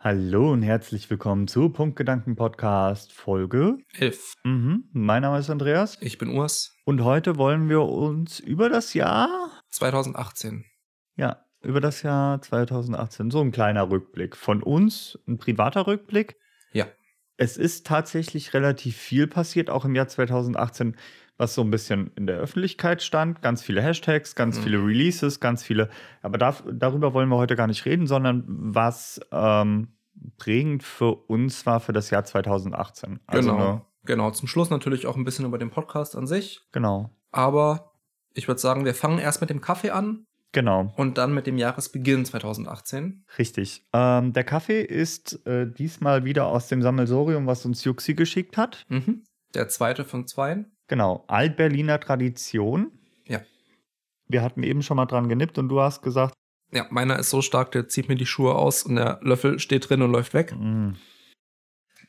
Hallo und herzlich willkommen zu Punktgedanken Podcast Folge 11. Mhm. Mein Name ist Andreas Ich bin Urs. und heute wollen wir uns über das Jahr, 2018. ja, über das Jahr 2018, so ein kleiner Rückblick von uns, ein privater Rückblick. Ja. Es ist tatsächlich relativ viel passiert, auch im Jahr 2018, was so ein bisschen in der Öffentlichkeit stand. Ganz viele Hashtags, ganz Mhm. viele Releases, ganz viele. Aber darf, darüber wollen wir heute gar nicht reden, sondern was ähm, prägend für uns war für das Jahr 2018. Also genau. Genau. Zum Schluss natürlich auch ein bisschen über den Podcast an sich. genau, Aber ich würde sagen, wir fangen erst mit dem Kaffee an genau, und dann mit dem Jahresbeginn 2018. richtig. Ähm, der Kaffee ist äh, diesmal wieder aus dem Sammelsorium, was uns Juxi geschickt hat. Mhm. Der zweite von zwei. Genau, Altberliner Tradition. Ja. Wir hatten eben schon mal dran genippt und du hast gesagt, Ja, meiner ist so stark, der zieht mir die Schuhe aus und der Löffel steht drin und läuft weg. Mm.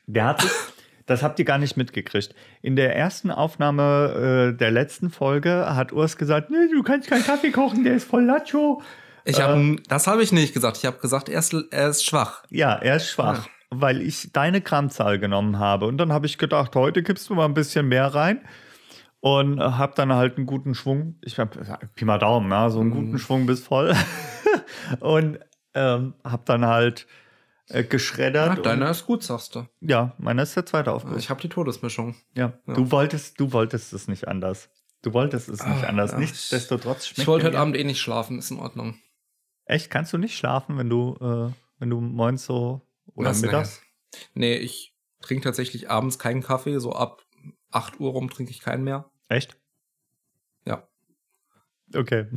Der hat sich, das habt ihr gar nicht mitgekriegt. In der ersten Aufnahme äh, der letzten Folge hat Urs gesagt, nee, du kannst keinen Kaffee kochen, der ist voll Lacho. Ich hab, Ähm. das habe ich nicht gesagt. Ich habe gesagt, er ist, er ist schwach. Ja, er ist schwach, weil ich deine Grammzahl genommen habe. Und dann habe ich gedacht, heute gibst du mal ein bisschen mehr rein. Und äh, hab dann halt einen guten Schwung. Ich hab Pi mal Daumen, ja, so einen Mhm. guten Schwung bis voll. und ähm, hab dann halt äh, geschreddert. Ja, deiner und, ist gut, sagst du. ja, meiner ist der zweite Aufguss. Ich habe die Todesmischung. Ja, Ja. du wolltest, du wolltest es nicht anders. Du wolltest es nicht Ah, anders. ja. Nichtsdestotrotz schmeckt Ich wollte heute Abend eh nicht schlafen, ist in Ordnung. Echt, kannst du nicht schlafen, wenn du, äh, wenn du morgens so oder Was mittags? Nee, ich trinke tatsächlich abends keinen Kaffee. So ab 8 Uhr rum trinke ich keinen mehr. Echt? Ja. Okay.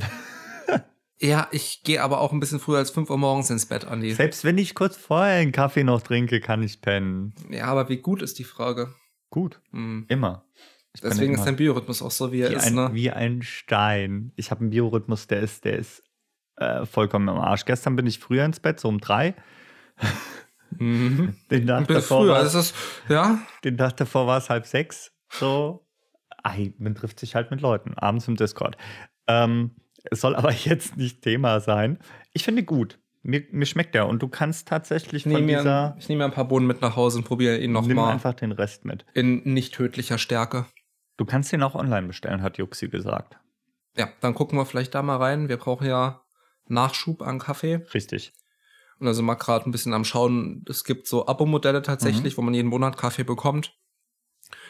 Ja, ich gehe aber auch ein bisschen früher als 5 Uhr morgens ins Bett, Andi. Selbst wenn ich kurz vorher einen Kaffee noch trinke, kann ich pennen. Ja, aber wie gut ist die Frage? Gut, Hm. immer. Ich Deswegen ist dein Biorhythmus auch so, wie er wie, ist, ein, ne? wie ein Stein. Ich habe einen Biorhythmus, der ist, der ist äh, vollkommen im Arsch. Gestern bin ich früher ins Bett, so um drei. Mhm. Den Tag davor früher. war- Das ist, ja, Den Tag davor war es halb sechs. So. Ei, man trifft sich halt mit Leuten, abends im Discord. Ähm, es soll aber jetzt nicht Thema sein. Ich finde gut. Mir, mir schmeckt der und du kannst tatsächlich ich von nehme dieser. mir, ich nehme mir ein paar Bohnen mit nach Hause und probiere ihn nimm nochmal einfach den Rest mit. in nicht tödlicher Stärke. Du kannst den auch online bestellen, hat Juxi gesagt. Ja, dann gucken wir vielleicht da mal rein. Wir brauchen ja Nachschub an Kaffee. Richtig. Und sind wir gerade ein bisschen am Schauen. Es gibt so Abo-Modelle Mhm. tatsächlich, wo man jeden Monat Kaffee bekommt.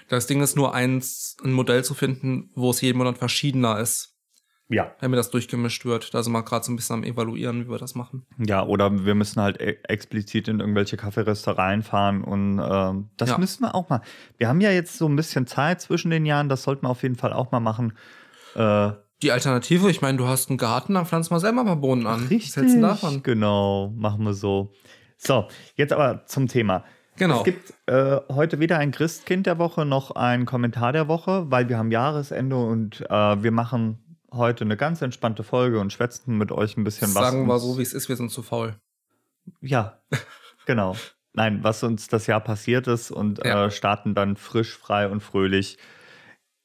Das Ding ist nur eins, ein Modell zu finden, wo es jeden Monat verschiedener ist, Ja. damit das durchgemischt wird. Da sind wir gerade so ein bisschen am evaluieren, wie wir das machen. Ja, oder wir müssen halt e explizit in irgendwelche Kaffeeröstereien fahren und ähm, das Ja. müssen wir auch mal. Wir haben ja jetzt so ein bisschen Zeit zwischen den Jahren, das sollten wir auf jeden Fall auch mal machen. Äh, Die Alternative, ich meine, du hast einen Garten, dann pflanzt mal selber mal Bohnen an. Was hältst du denn davon? Genau, machen wir so. So, jetzt aber zum Thema. Genau. Es gibt äh, heute weder ein Christkind der Woche noch ein Kommentar der Woche, weil wir haben Jahresende und äh, wir machen heute eine ganz entspannte Folge und schwätzen mit euch ein bisschen was. Sagen wir so, wie es ist, wir sind zu faul. Ja, genau. Nein, was uns das Jahr passiert ist und Ja. äh, starten dann frisch, frei und fröhlich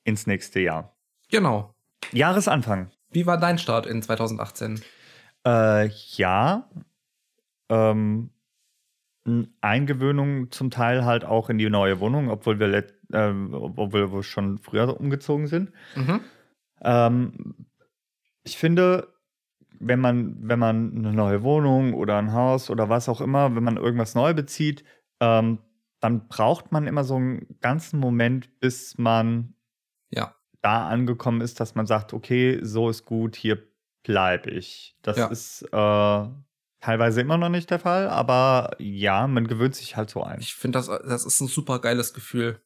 ins nächste Jahr. Genau. Jahresanfang. Wie war dein Start in 2018? Äh, ja. Ähm, Eingewöhnung zum Teil halt auch in die neue Wohnung, obwohl wir, äh, obwohl wir schon früher umgezogen sind. Mhm. Ähm, ich finde, wenn man, wenn man eine neue Wohnung oder ein Haus oder was auch immer, wenn man irgendwas neu bezieht, ähm, dann braucht man immer so einen ganzen Moment, bis man Ja. da angekommen ist, dass man sagt, okay, so ist gut, hier bleibe ich. Das Ja. ist äh, teilweise immer noch nicht der Fall, aber ja, man gewöhnt sich halt so ein. Ich finde, das, das ist ein super geiles Gefühl.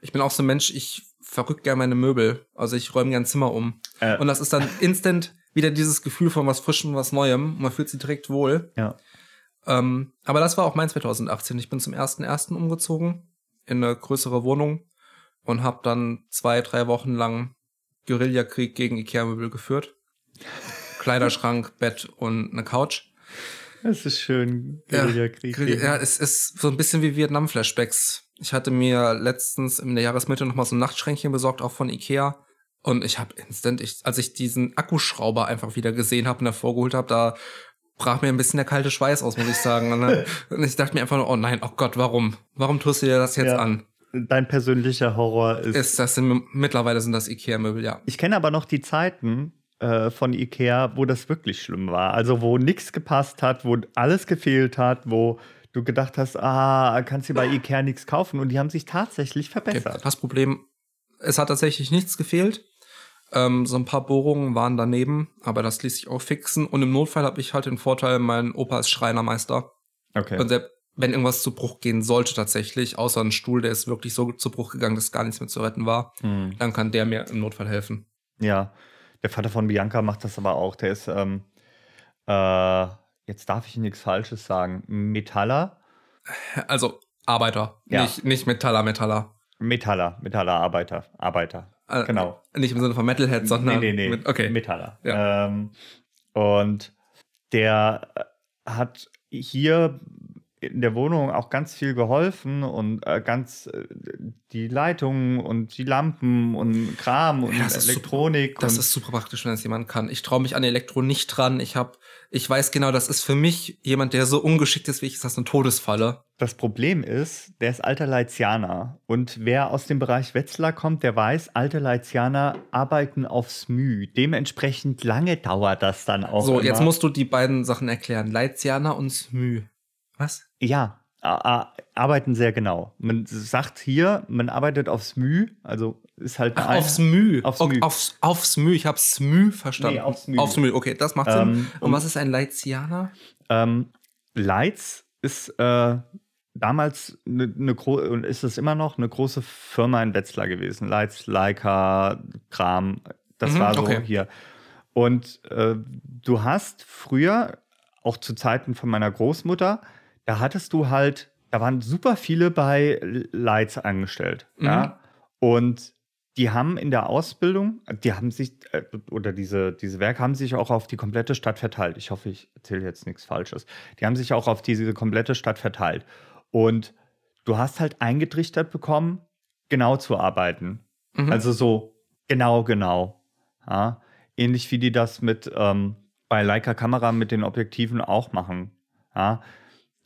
Ich bin auch so ein Mensch, ich verrück gerne meine Möbel. Also ich räume gern Zimmer um. Äh, Und das ist dann instant wieder dieses Gefühl von was Frischem, was Neuem. Man fühlt sich direkt wohl. ja. Ähm, aber das war auch mein 2018. Ich bin zum 1.1. umgezogen in eine größere Wohnung und habe dann zwei, drei Wochen lang Guerillakrieg gegen Ikea-Möbel geführt. Kleiderschrank, Bett und eine Couch. Es ist schön, Ja, Guerillakrieg. Guerilla- Ja, es ist so ein bisschen wie Vietnam-Flashbacks. Ich hatte mir letztens in der Jahresmitte noch mal so ein Nachtschränkchen besorgt, auch von Ikea. Und ich habe instant, ich, als ich diesen Akkuschrauber einfach wieder gesehen habe und hervorgeholt habe, da brach mir ein bisschen der kalte Schweiß aus, muss ich sagen. Und, dann, und ich dachte mir einfach nur, oh nein, oh Gott, warum? Warum tust du dir das jetzt Ja. an? Dein persönlicher Horror ist. Ist, das sind, mittlerweile sind das Ikea-Möbel, ja. Ich kenne aber noch die Zeiten äh, von Ikea, wo das wirklich schlimm war. Also wo nichts gepasst hat, wo alles gefehlt hat, wo du gedacht hast, ah, kannst du bei Ikea nichts kaufen. Und die haben sich tatsächlich Okay. verbessert. Das Problem, es hat tatsächlich nichts gefehlt. Ähm, so ein paar Bohrungen waren daneben, aber das ließ sich auch fixen. Und im Notfall habe ich halt den Vorteil, mein Opa ist Schreinermeister. Okay. Und selbst wenn irgendwas zu Bruch gehen sollte tatsächlich, außer ein Stuhl, der ist wirklich so zu Bruch gegangen, dass gar nichts mehr zu retten war, Hm. dann kann der mir im Notfall helfen. Ja, der Vater von Bianca macht das aber auch. Der ist, ähm, äh, jetzt darf ich nichts Falsches sagen, Metaller. Also Arbeiter, Ja. nicht, nicht Metaller, Metaller. Metaller, Metaller, Arbeiter, Arbeiter. Äh, Genau. Nicht im Sinne von Metalhead, sondern nee, nee, nee. Mit, okay. Metaller. Ja. Ähm, und der hat hier in der Wohnung auch ganz viel geholfen und äh, ganz äh, die Leitungen und die Lampen und Kram und Ja, das Elektronik. Das und ist super praktisch, wenn es jemand kann. Ich traue mich an Elektro nicht dran. Ich hab, ich weiß genau, das ist für mich jemand, der so ungeschickt ist wie ich, ist das eine Todesfalle. Das Problem ist, der ist alter Leitzianer. Und wer aus dem Bereich Wetzlar kommt, der weiß, alte Leitzianer arbeiten aufs Müh. Dementsprechend lange dauert das dann auch. so, immer. jetzt musst du die beiden Sachen erklären. Leitziana und Smü. Was? Ja, arbeiten sehr genau. Man sagt hier, man arbeitet aufs Müh, also ist halt Ach, aufs Mü. Aufs Ok, Mü. Aufs, aufs Mü. Ich habe Smü verstanden. Nee, aufs Mü. Aufs Mü. Okay, das macht Ähm, Sinn. Und und- was ist ein Leitzianer? Ähm, Leitz ist äh, damals eine ne große, und ist es immer noch, eine große Firma in Wetzlar gewesen. Leitz, Leica, Kram, das Mhm, war so okay. hier. Und äh, du hast früher, auch zu Zeiten von meiner Großmutter, da hattest du halt, da waren super viele bei Leitz angestellt. Mhm. Ja? Und die haben in der Ausbildung, die haben sich, äh, oder diese, diese Werke haben sich auch auf die komplette Stadt verteilt. Ich hoffe, ich erzähle jetzt nichts Falsches. Die haben sich auch auf diese komplette Stadt verteilt. Und du hast halt eingetrichtert bekommen, genau zu arbeiten. Mhm. Also so genau, genau. Ja? Ähnlich wie die das mit ähm, bei Leica Kamera mit den Objektiven auch machen. Ja?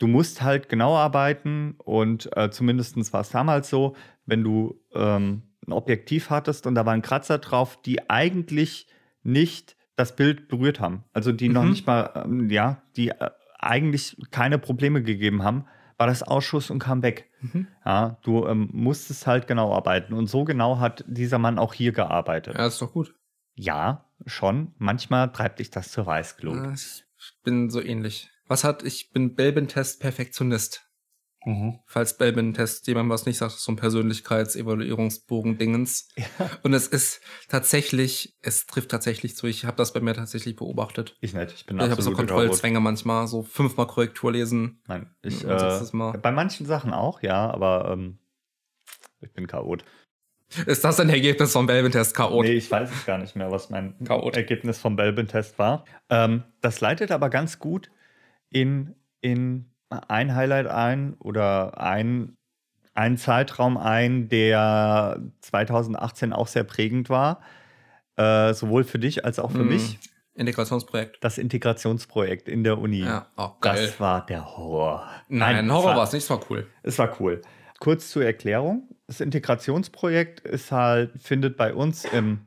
Du musst halt genau arbeiten und äh, zumindest war es damals so, wenn du ähm, ein Objektiv hattest und da war ein Kratzer drauf, die eigentlich nicht das Bild berührt haben. Also die noch Mhm. nicht mal, ähm, ja, die äh, eigentlich keine Probleme gegeben haben, war das Ausschuss und kam weg. Mhm. Ja, du ähm, musstest halt genau arbeiten. Und so genau hat dieser Mann auch hier gearbeitet. Ja, ist doch gut. Ja, schon. Manchmal treibt dich das zur Weißglut. Ja, Ich bin so ähnlich. Was hat, ich bin Belbin-Test-Perfektionist. Falls Belbin-Test jemand was nicht sagt, so ein Persönlichkeitsevaluierungsbogen-Dingens. Und es ist tatsächlich, es trifft tatsächlich zu. Ich habe das bei mir tatsächlich beobachtet. Ich nicht. Ich bin Ich habe so Kontrollzwänge manchmal, so fünfmal Korrektur lesen. Nein, ich, ist äh, mal- bei manchen Sachen auch, ja, aber ähm, ich bin Chaot. Ist das ein Ergebnis vom Belbin-Test K.O.? Nee, ich weiß es gar nicht mehr, was mein Chaot. Ergebnis vom Belbin-Test war. Ähm, das leitet aber ganz gut in, in ein Highlight ein oder ein, einen Zeitraum ein, der 2018 auch sehr prägend war. Äh, sowohl für dich als auch für Mm, mich. Integrationsprojekt. Das Integrationsprojekt in der Uni. Ja, oh, geil. Das war der Horror. Nein, es Horror war es nicht, es war cool. Es war cool. Kurz zur Erklärung. Das Integrationsprojekt ist halt, findet bei uns im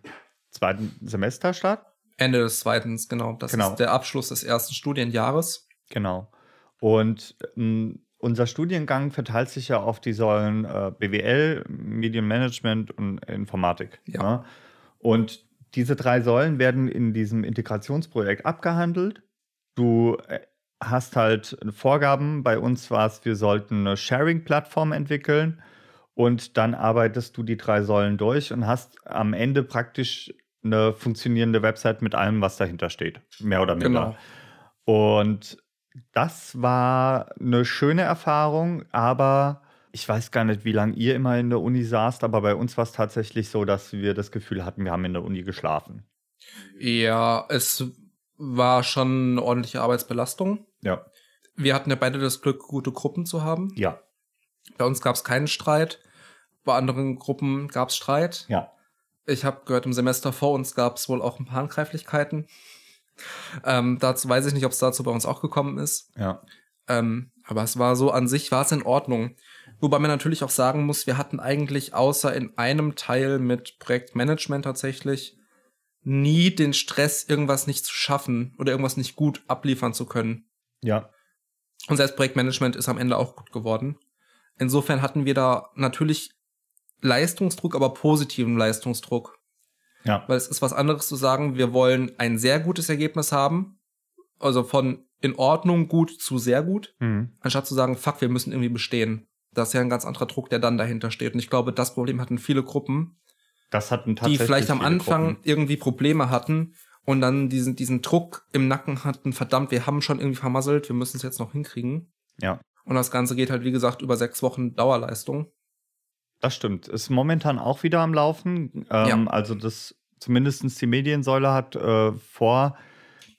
zweiten Semester statt. Ende des zweiten, genau. Das Genau. ist der Abschluss des ersten Studienjahres. Genau. Und ähm, unser Studiengang verteilt sich ja auf die Säulen äh, BWL, Medienmanagement und Informatik. Ja. ne? Und diese drei Säulen werden in diesem Integrationsprojekt abgehandelt. Du äh, hast halt Vorgaben. Bei uns war es, wir sollten eine Sharing-Plattform entwickeln. Und dann arbeitest du die drei Säulen durch und hast am Ende praktisch eine funktionierende Website mit allem, was dahinter steht. Mehr oder minder. Genau. Und das war eine schöne Erfahrung, aber ich weiß gar nicht, wie lange ihr immer in der Uni saßt, aber bei uns war es tatsächlich so, dass wir das Gefühl hatten, wir haben in der Uni geschlafen. Ja, es war schon eine ordentliche Arbeitsbelastung. Ja. Wir hatten ja beide das Glück, gute Gruppen zu haben. Ja. Bei uns gab es keinen Streit. Bei anderen Gruppen gab es Streit. Ja. Ich habe gehört, im Semester vor uns gab es wohl auch ein paar Handgreiflichkeiten. Ähm, dazu weiß ich nicht, ob es dazu bei uns auch gekommen ist. Ja. Ähm, aber es war so an sich, war es in Ordnung. Wobei man natürlich auch sagen muss, wir hatten eigentlich außer in einem Teil mit Projektmanagement tatsächlich nie den Stress, irgendwas nicht zu schaffen oder irgendwas nicht gut abliefern zu können. Ja. Und selbst Projektmanagement ist am Ende auch gut geworden. Insofern hatten wir da natürlich Leistungsdruck, aber positiven Leistungsdruck. Ja. Weil es ist was anderes zu sagen, wir wollen ein sehr gutes Ergebnis haben. Also von in Ordnung gut zu sehr gut. Mhm. Anstatt zu sagen, fuck, wir müssen irgendwie bestehen. Das ist ja ein ganz anderer Druck, der dann dahinter steht. Und ich glaube, das Problem hatten viele Gruppen, Das hatten die tatsächlich vielleicht am Anfang Gruppen. irgendwie Probleme hatten und dann diesen, diesen Druck im Nacken hatten, verdammt, wir haben schon irgendwie vermasselt, wir müssen es jetzt noch hinkriegen. Ja. Und das Ganze geht halt, wie gesagt, über sechs Wochen Dauerleistung. Das stimmt. Ist momentan auch wieder am Laufen. Ähm, Ja. Also das zumindestens die Mediensäule hat äh, vor.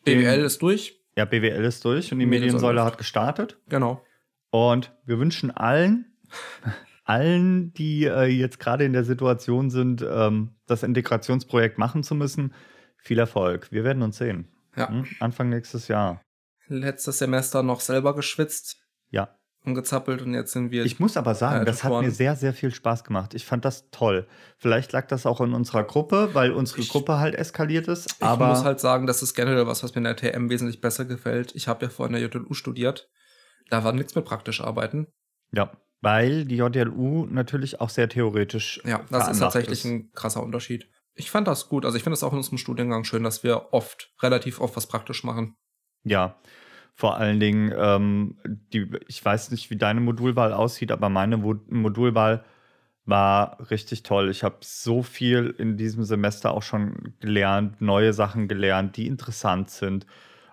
dem- BWL ist durch. Ja, BWL ist durch und die Mediensäule Mediensäule hat gestartet. Genau. Und wir wünschen allen, allen, die äh, jetzt gerade in der Situation sind, ähm, das Integrationsprojekt machen zu müssen, viel Erfolg. Wir werden uns sehen. Ja. Hm? Anfang nächstes Jahr. Letztes Semester noch selber geschwitzt Ja. Und gezappelt und jetzt sind wir. Ich muss aber sagen, Äh, das hat mir sehr, sehr viel Spaß gemacht. Ich fand das toll. Vielleicht lag das auch in unserer Gruppe, weil unsere Ich- Gruppe halt eskaliert ist. ich aber muss halt sagen, das ist generell was, was mir in der TM wesentlich besser gefällt. Ich habe ja vorhin in der JLU studiert. Da war nichts mit praktisch arbeiten. ja, weil die JLU natürlich auch sehr theoretisch Ja, das ist tatsächlich ein krasser Unterschied. Ich fand das gut. Also ich finde es auch in unserem Studiengang schön, dass wir oft, relativ oft was praktisch machen. Ja, vor allen Dingen, ähm, die, ich weiß nicht, wie deine Modulwahl aussieht, aber meine Mo- Modulwahl war richtig toll. Ich habe so viel in diesem Semester auch schon gelernt, neue Sachen gelernt, die interessant sind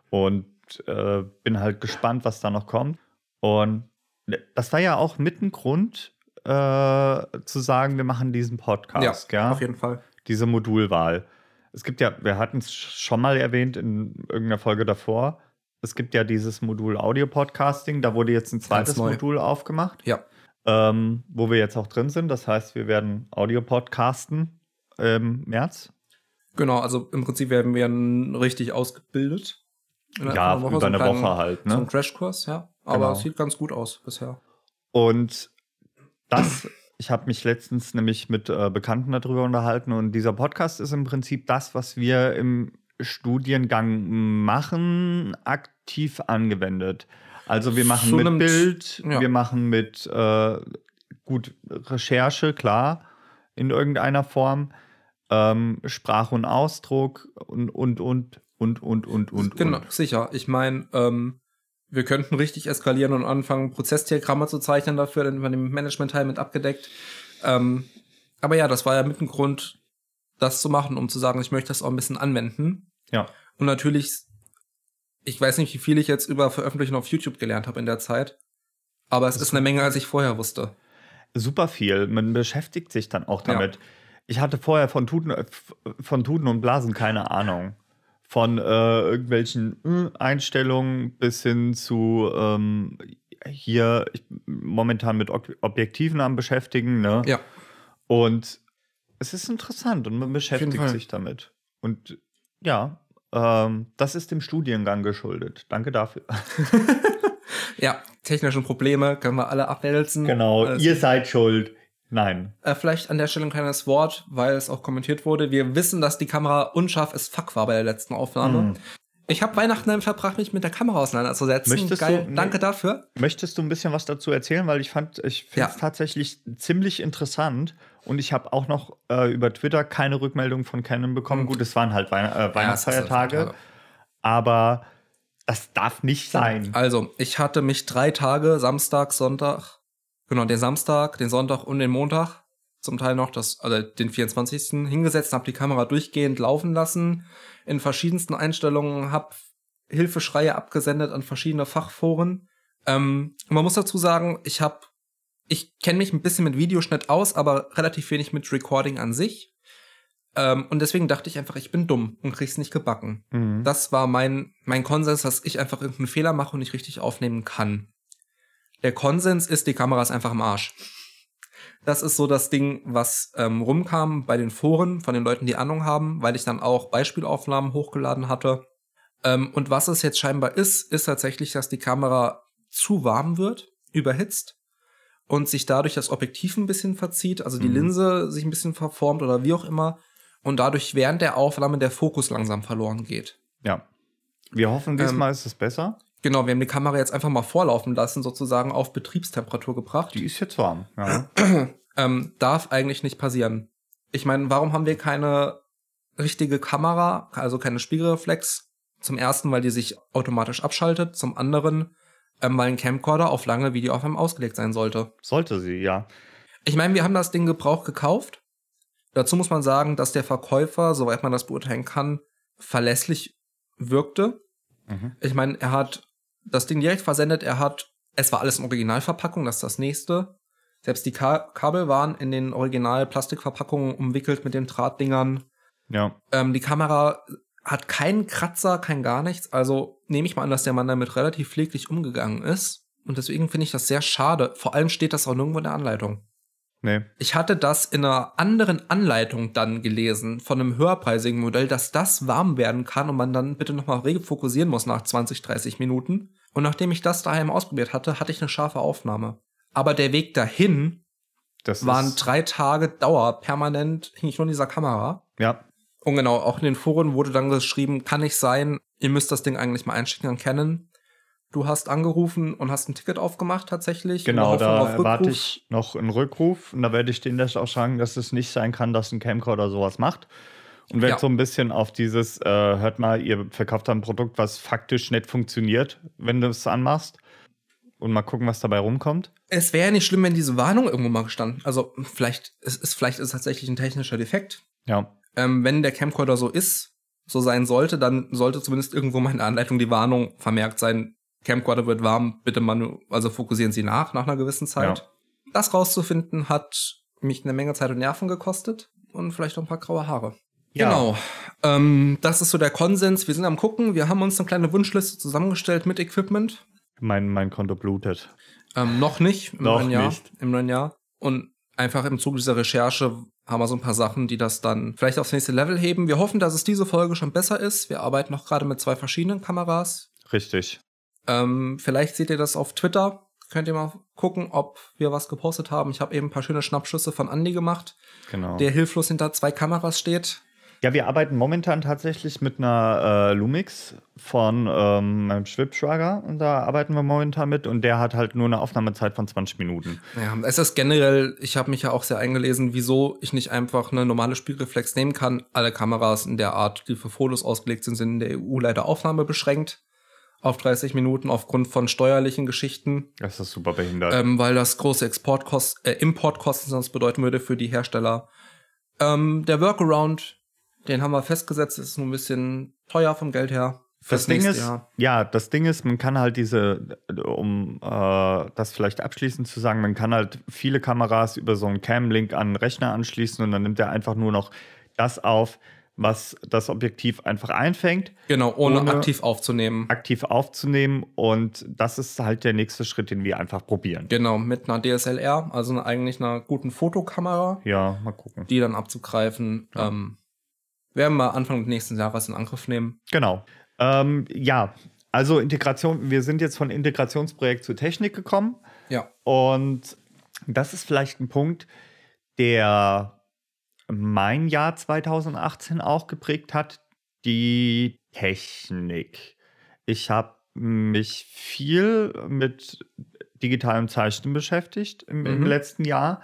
und äh, bin halt gespannt, was da noch kommt. Und das war ja auch mit ein Grund, äh, zu sagen, wir machen diesen Podcast, ja? auf jeden Fall. diese Modulwahl. Es gibt ja, wir hatten es schon mal erwähnt in irgendeiner Folge davor. Es gibt ja dieses Modul Audio Podcasting. Da wurde jetzt ein zweites. Modul aufgemacht, Ja. ähm, wo wir jetzt auch drin sind. Das heißt, wir werden Audio podcasten im März. Genau, also im Prinzip werden wir richtig ausgebildet. Ja, von über so eine kleinen- Woche halt. So ein Ne? Crashkurs, ja. Aber Genau. es sieht ganz gut aus bisher. Und das, ich habe mich letztens nämlich mit äh, Bekannten darüber unterhalten und dieser Podcast ist im Prinzip das, was wir im Studiengang machen, aktiv angewendet. Also wir machen Zu mit Bild, ja. wir machen mit äh, gut Recherche, klar, in irgendeiner Form, ähm, Sprache und Ausdruck und und und und und und und. genau, und. sicher. Ich meine, ähm, wir könnten richtig eskalieren und anfangen, Prozessdiagramme zu zeichnen dafür, dann über den Management-Teil mit abgedeckt. Ähm, aber ja, das war ja mit ein Grund, das zu machen, um zu sagen, ich möchte das auch ein bisschen anwenden. Ja. Und natürlich, ich weiß nicht, wie viel ich jetzt über Veröffentlichen auf YouTube gelernt habe in der Zeit. Aber es Das ist eine Menge, als ich vorher wusste. super viel. Man beschäftigt sich dann auch Ja. damit. Ich hatte vorher von Tuten, äh, von Tuten und Blasen keine Ahnung. Von äh, irgendwelchen äh, Einstellungen bis hin zu ähm, hier momentan mit Ob Objektiven am beschäftigen. Ne? Ja. Und es ist interessant und man beschäftigt sich damit. Und ja, ähm, das ist dem Studiengang geschuldet. Danke dafür. Ja, technischen Probleme können wir alle abwälzen. Genau, Alles ihr seid schuld. Nein. Äh, vielleicht an der Stelle ein kleines Wort, weil es auch kommentiert wurde. Wir wissen, dass die Kamera unscharf as fuck war bei der letzten Aufnahme. Mhm. Ich habe Weihnachten damit verbracht, mich mit der Kamera auseinanderzusetzen. Möchtest Geil, du- danke dafür. Möchtest du ein bisschen was dazu erzählen? Weil ich fand, ich finde es Ja. tatsächlich ziemlich interessant und ich habe auch noch äh, über Twitter keine Rückmeldung von Canon bekommen. Mhm. Gut, es waren halt Weihn äh, Weihnachtsfeiertage, Ja, ist aber das darf nicht sein. Also, ich hatte mich drei Tage, Samstag, Sonntag, genau, den Samstag, den Sonntag und den Montag, zum Teil noch das, also den 24. hingesetzt, habe die Kamera durchgehend laufen lassen, in verschiedensten Einstellungen, habe Hilfeschreie abgesendet an verschiedene Fachforen. Ähm, man muss dazu sagen, ich habe, ich kenne mich ein bisschen mit Videoschnitt aus, aber relativ wenig mit Recording an sich. Ähm, und deswegen dachte ich einfach, ich bin dumm und krieg's nicht gebacken. Mhm. Das war mein, mein Konsens, dass ich einfach irgendeinen Fehler mache und nicht richtig aufnehmen kann. Der Konsens ist, die Kamera ist einfach im Arsch. Das ist so das Ding, was ähm, rumkam bei den Foren von den Leuten, die Ahnung haben, weil ich dann auch Beispielaufnahmen hochgeladen hatte. Ähm, und was es jetzt scheinbar ist, ist tatsächlich, dass die Kamera zu warm wird, überhitzt und sich dadurch das Objektiv ein bisschen verzieht, also die Mhm. Linse sich ein bisschen verformt oder wie auch immer und dadurch während der Aufnahme der Fokus langsam verloren geht. Ja. Wir hoffen, Ähm, diesmal ist es besser. Genau, wir haben die Kamera jetzt einfach mal vorlaufen lassen, sozusagen auf Betriebstemperatur gebracht. Die ist jetzt warm. Ja. Ähm, darf eigentlich nicht passieren. Ich meine, warum haben wir keine richtige Kamera, also keine Spiegelreflex? Zum ersten, weil die sich automatisch abschaltet. Zum anderen, ähm, weil ein Camcorder auf lange Videoaufnahmen ausgelegt sein sollte. Sollte sie, ja. Ich meine, wir haben das Ding gebraucht gekauft. Dazu muss man sagen, dass der Verkäufer, soweit man das beurteilen kann, verlässlich wirkte. Mhm. Ich meine, er hat das Ding direkt versendet, er hat, es war alles in Originalverpackung, das ist das nächste. Selbst die Ka Kabel waren in den Original-Plastikverpackungen umwickelt mit den Drahtdingern. Ja. Ähm, die Kamera hat keinen Kratzer, kein gar nichts. Also nehme ich mal an, dass der Mann damit relativ pfleglich umgegangen ist. Und deswegen finde ich das sehr schade. Vor allem steht das auch nirgendwo in der Anleitung. Nee. Ich hatte das in einer anderen Anleitung dann gelesen, von einem höherpreisigen Modell, dass das warm werden kann und man dann bitte nochmal rege fokussieren muss nach 20, 30 Minuten. Und nachdem ich das daheim ausprobiert hatte, hatte ich eine scharfe Aufnahme. Aber der Weg dahin Das waren drei Tage Dauer. Permanent hing ich nur in dieser Kamera. Ja. Und genau, auch in den Foren wurde dann geschrieben, kann nicht sein, ihr müsst das Ding eigentlich mal einschicken an Canon. Du hast angerufen und hast ein Ticket aufgemacht tatsächlich. Genau, da erwarte ich noch einen Rückruf und da werde ich denen das auch sagen, dass es nicht sein kann, dass ein Camcorder sowas macht. Und werde Ja. so ein bisschen auf dieses, äh, hört mal, ihr verkauft ein Produkt, was faktisch nicht funktioniert, wenn du es anmachst. Und mal gucken, was dabei rumkommt. Es wäre ja nicht schlimm, wenn diese Warnung irgendwo mal gestanden. Also vielleicht ist es vielleicht ist es tatsächlich ein technischer Defekt. Ja. Ähm, wenn der Camcorder so ist, so sein sollte, dann sollte zumindest irgendwo mal in der Anleitung die Warnung vermerkt sein. Camcorder wird warm, bitte manu also fokussieren Sie nach nach einer gewissen Zeit. Ja. Das rauszufinden hat mich eine Menge Zeit und Nerven gekostet und vielleicht auch ein paar graue Haare. Ja. Genau. Ähm, das ist so der Konsens. Wir sind am gucken. Wir haben uns eine kleine Wunschliste zusammengestellt mit Equipment. Mein, mein Konto blutet. Ähm, noch nicht im Noch neuen Jahr. nicht. Im neuen Jahr. Und einfach im Zuge dieser Recherche haben wir so ein paar Sachen, die das dann vielleicht aufs nächste Level heben. Wir hoffen, dass es diese Folge schon besser ist. Wir arbeiten noch gerade mit zwei verschiedenen Kameras. Richtig. Ähm, vielleicht seht ihr das auf Twitter. Könnt ihr mal gucken, ob wir was gepostet haben. Ich habe eben ein paar schöne Schnappschüsse von Andy gemacht, Genau. der hilflos hinter zwei Kameras steht. Ja, wir arbeiten momentan tatsächlich mit einer äh, Lumix von ähm, meinem Schwibschwager und da arbeiten wir momentan mit und der hat halt nur eine Aufnahmezeit von 20 Minuten. Ja, es ist generell, ich habe mich ja auch sehr eingelesen, wieso ich nicht einfach eine normale Spiegelreflex nehmen kann. Alle Kameras in der Art, die für Fotos ausgelegt sind, sind in der EU leider Aufnahme beschränkt auf 30 Minuten aufgrund von steuerlichen Geschichten, Das ist super behindert. ähm, weil das große Exportkosten, äh, Importkosten sonst bedeuten würde für die Hersteller. Ähm, der Workaround, den haben wir festgesetzt, ist nur ein bisschen teuer vom Geld her. das Ding ist, Jahr. ja, das Ding ist, man kann halt diese, um äh, das vielleicht abschließend zu sagen, man kann halt viele Kameras über so einen Cam-Link an einen Rechner anschließen und dann nimmt er einfach nur noch das auf, was das Objektiv einfach einfängt. Genau, ohne, ohne- aktiv aufzunehmen. aktiv aufzunehmen und das ist halt der nächste Schritt, den wir einfach probieren. Genau, mit einer DSLR, also eigentlich einer guten Fotokamera. Ja, mal gucken. die dann abzugreifen. Ja. Ähm, werden wir Anfang nächsten Jahres in Angriff nehmen. Genau. Ähm, ja, also Integration, wir sind jetzt von Integrationsprojekt zu Technik gekommen Ja. und das ist vielleicht ein Punkt, der mein Jahr 2018 auch geprägt hat, die Technik. Ich habe mich viel mit digitalem Zeichnen beschäftigt im, im Mhm. letzten Jahr,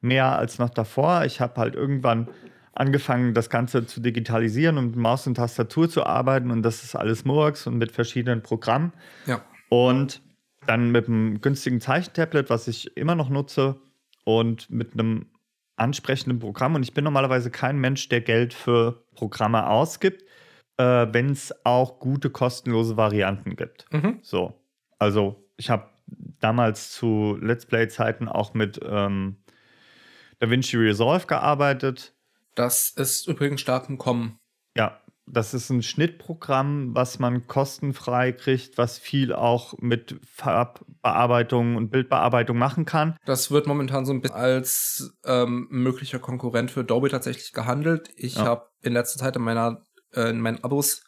mehr als noch davor. Ich habe halt irgendwann angefangen, das Ganze zu digitalisieren und mit Maus und Tastatur zu arbeiten und das ist alles Murks und mit verschiedenen Programmen. Ja. Und dann mit einem günstigen Zeichentablet, was ich immer noch nutze, und mit einem ansprechenden Programm. Und ich bin normalerweise kein Mensch, der Geld für Programme ausgibt, äh, wenn es auch gute kostenlose Varianten gibt. Mhm. So. Also, ich habe damals zu Let's Play-Zeiten auch mit ähm, DaVinci Resolve gearbeitet. Das ist übrigens stark im Kommen. Ja, das ist ein Schnittprogramm, was man kostenfrei kriegt, was viel auch mit Farbbearbeitung und Bildbearbeitung machen kann. Das wird momentan so ein bisschen als ähm, möglicher Konkurrent für Adobe tatsächlich gehandelt. Ich Ja. habe in letzter Zeit in meiner äh, in meinen Abos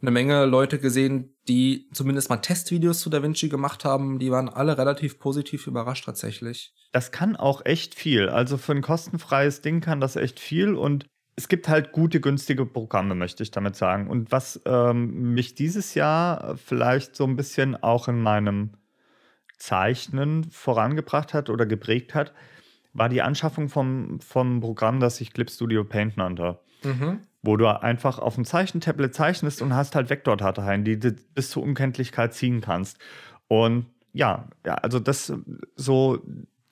eine Menge Leute gesehen, die zumindest mal Testvideos zu DaVinci gemacht haben. Die waren alle relativ positiv überrascht tatsächlich. Das kann auch echt viel. Also für ein kostenfreies Ding kann das echt viel und es gibt halt gute, günstige Programme, möchte ich damit sagen. Und was ähm, mich dieses Jahr vielleicht so ein bisschen auch in meinem Zeichnen vorangebracht hat oder geprägt hat, war die Anschaffung vom, vom Programm, das sich Clip Studio Paint nannte. Mhm. Wo du einfach auf dem Zeichentablet zeichnest und hast halt Vektordateien, die du bis zur Unkenntlichkeit ziehen kannst. Und ja, ja, also das so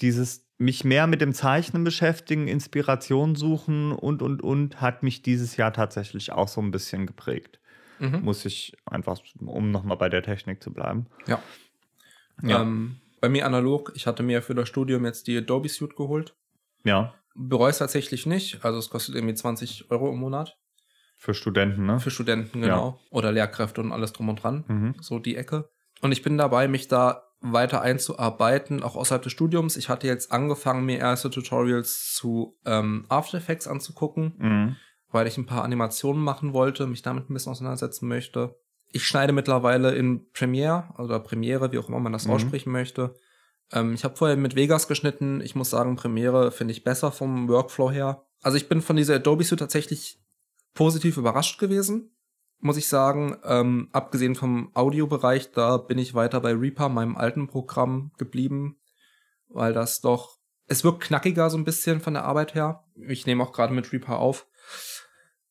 dieses mich mehr mit dem Zeichnen beschäftigen, Inspiration suchen und und und hat mich dieses Jahr tatsächlich auch so ein bisschen geprägt. Mhm. Muss ich einfach, um nochmal bei der Technik zu bleiben. Ja. Ja. Ähm, bei mir analog, ich hatte mir für das Studium jetzt die Adobe Suite geholt. Ja, Bereue es tatsächlich nicht. Also es kostet irgendwie 20 Euro im Monat. Für Studenten, ne? Für Studenten, genau. Oder Lehrkräfte und alles drum und dran. Mhm. So die Ecke. Und ich bin dabei, mich da weiter einzuarbeiten, auch außerhalb des Studiums. Ich hatte jetzt angefangen, mir erste Tutorials zu ähm, After Effects anzugucken, Mhm. weil ich ein paar Animationen machen wollte, mich damit ein bisschen auseinandersetzen möchte. Ich schneide mittlerweile in Premiere oder Premiere, wie auch immer man das Mhm. aussprechen möchte. Ähm, ich habe vorher mit Vegas geschnitten. Ich muss sagen, Premiere finde ich besser vom Workflow her. Also ich bin von dieser Adobe Suite tatsächlich positiv überrascht gewesen, muss ich sagen. Ähm, abgesehen vom Audiobereich, da bin ich weiter bei Reaper, meinem alten Programm, geblieben, weil das doch, es wirkt knackiger so ein bisschen von der Arbeit her. Ich nehme auch gerade mit Reaper auf.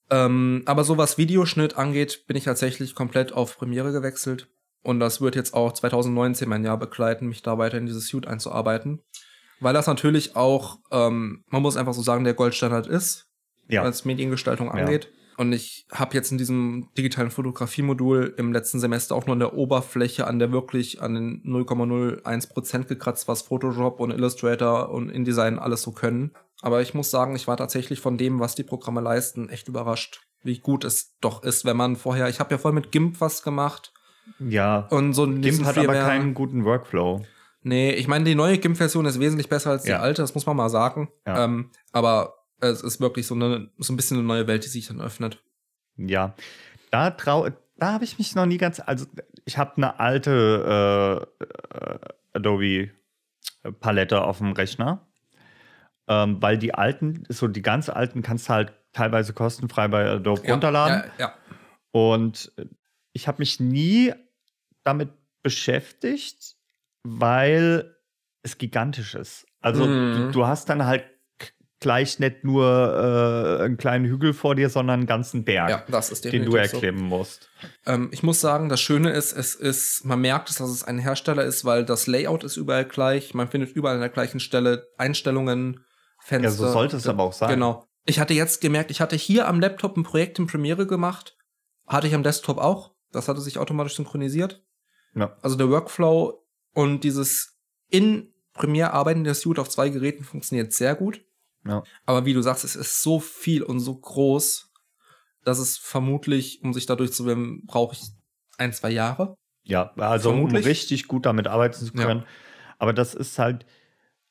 Ähm, aber so was Videoschnitt angeht, bin ich tatsächlich komplett auf Premiere gewechselt. Und das wird jetzt auch 2019 mein Jahr begleiten, mich da weiter in dieses Suite einzuarbeiten. Weil das natürlich auch, ähm, man muss einfach so sagen, der Goldstandard ist, Ja. was Mediengestaltung angeht. Und ich habe jetzt in diesem digitalen Fotografiemodul im letzten Semester auch nur an der Oberfläche, an der wirklich an den 0,01% gekratzt, was Photoshop und Illustrator und InDesign alles so können. Aber ich muss sagen, ich war tatsächlich von dem, was die Programme leisten, echt überrascht, wie gut es doch ist, wenn man vorher, ich habe ja voll mit GIMP was gemacht Ja. und so ein GIMP hat aber Freeware. keinen guten Workflow. Nee, ich meine, die neue GIMP-Version ist wesentlich besser als die Ja. alte, das muss man mal sagen. Ja. Ähm, aber es ist wirklich so, eine, so ein bisschen eine neue Welt, die sich dann öffnet. Ja. Da trau da habe ich mich noch nie ganz. Also, ich habe eine alte äh, äh, Adobe Palette auf dem Rechner. Ähm, weil die alten, so die ganz alten kannst du halt teilweise kostenfrei bei Adobe runterladen. Ja, ja. Und ich habe mich nie damit beschäftigt, weil es gigantisch ist. Also Mhm. du, du hast dann halt gleich nicht nur äh, einen kleinen Hügel vor dir, sondern einen ganzen Berg, ja, das ist den du so. erklimmen musst. Ähm, ich muss sagen, das Schöne ist, es ist, man merkt es, dass es ein Hersteller ist, weil das Layout ist überall gleich. Man findet überall an der gleichen Stelle Einstellungen, Fenster. Ja, so sollte es aber auch sein. Genau. Ich hatte jetzt gemerkt, ich hatte hier am Laptop ein Projekt in Premiere gemacht. Hatte ich am Desktop auch. Das hatte sich automatisch synchronisiert. Ja. Also der Workflow und dieses in Premiere arbeiten der Suite auf zwei Geräten funktioniert sehr gut. Ja. Aber wie du sagst, es ist so viel und so groß, dass es vermutlich, um sich dadurch zu werden, brauche ich ein, zwei Jahre. Ja, also Vermutlich. um richtig gut damit arbeiten zu Ja. können. Aber das ist halt,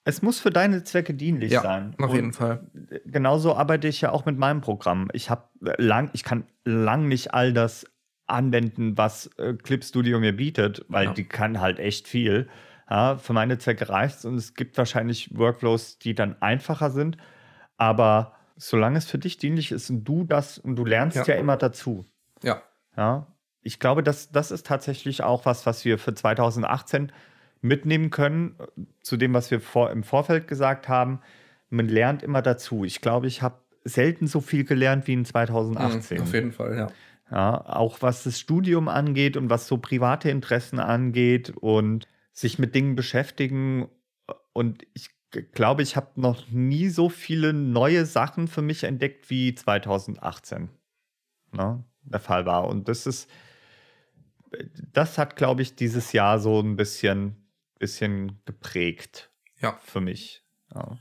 es muss für deine Zwecke dienlich Ja, sein. Auf Und jeden Fall. genauso arbeite ich ja auch mit meinem Programm. Ich habe lang, ich kann lang nicht all das anwenden, was äh, Clip Studio mir bietet, weil Ja. die kann halt echt viel. Ja, für meine Zwecke reicht und es gibt wahrscheinlich Workflows, die dann einfacher sind. Aber solange es für dich dienlich ist und du das und du lernst ja, Ja. immer dazu. Ja. Ja, ich glaube, das, das ist tatsächlich auch was, was wir für 2018 mitnehmen können, zu dem, was wir vor, im Vorfeld gesagt haben. Man lernt immer dazu. Ich glaube, ich habe selten so viel gelernt wie in 2018. Mhm, auf jeden Fall, ja. Ja, auch was das Studium angeht und was so private Interessen angeht und sich mit Dingen beschäftigen. Und ich glaube, ich habe noch nie so viele neue Sachen für mich entdeckt wie 2018 ne, der Fall war. Und das ist, das hat, glaube ich, dieses Jahr so ein bisschen, bisschen geprägt Ja. für mich. Ja,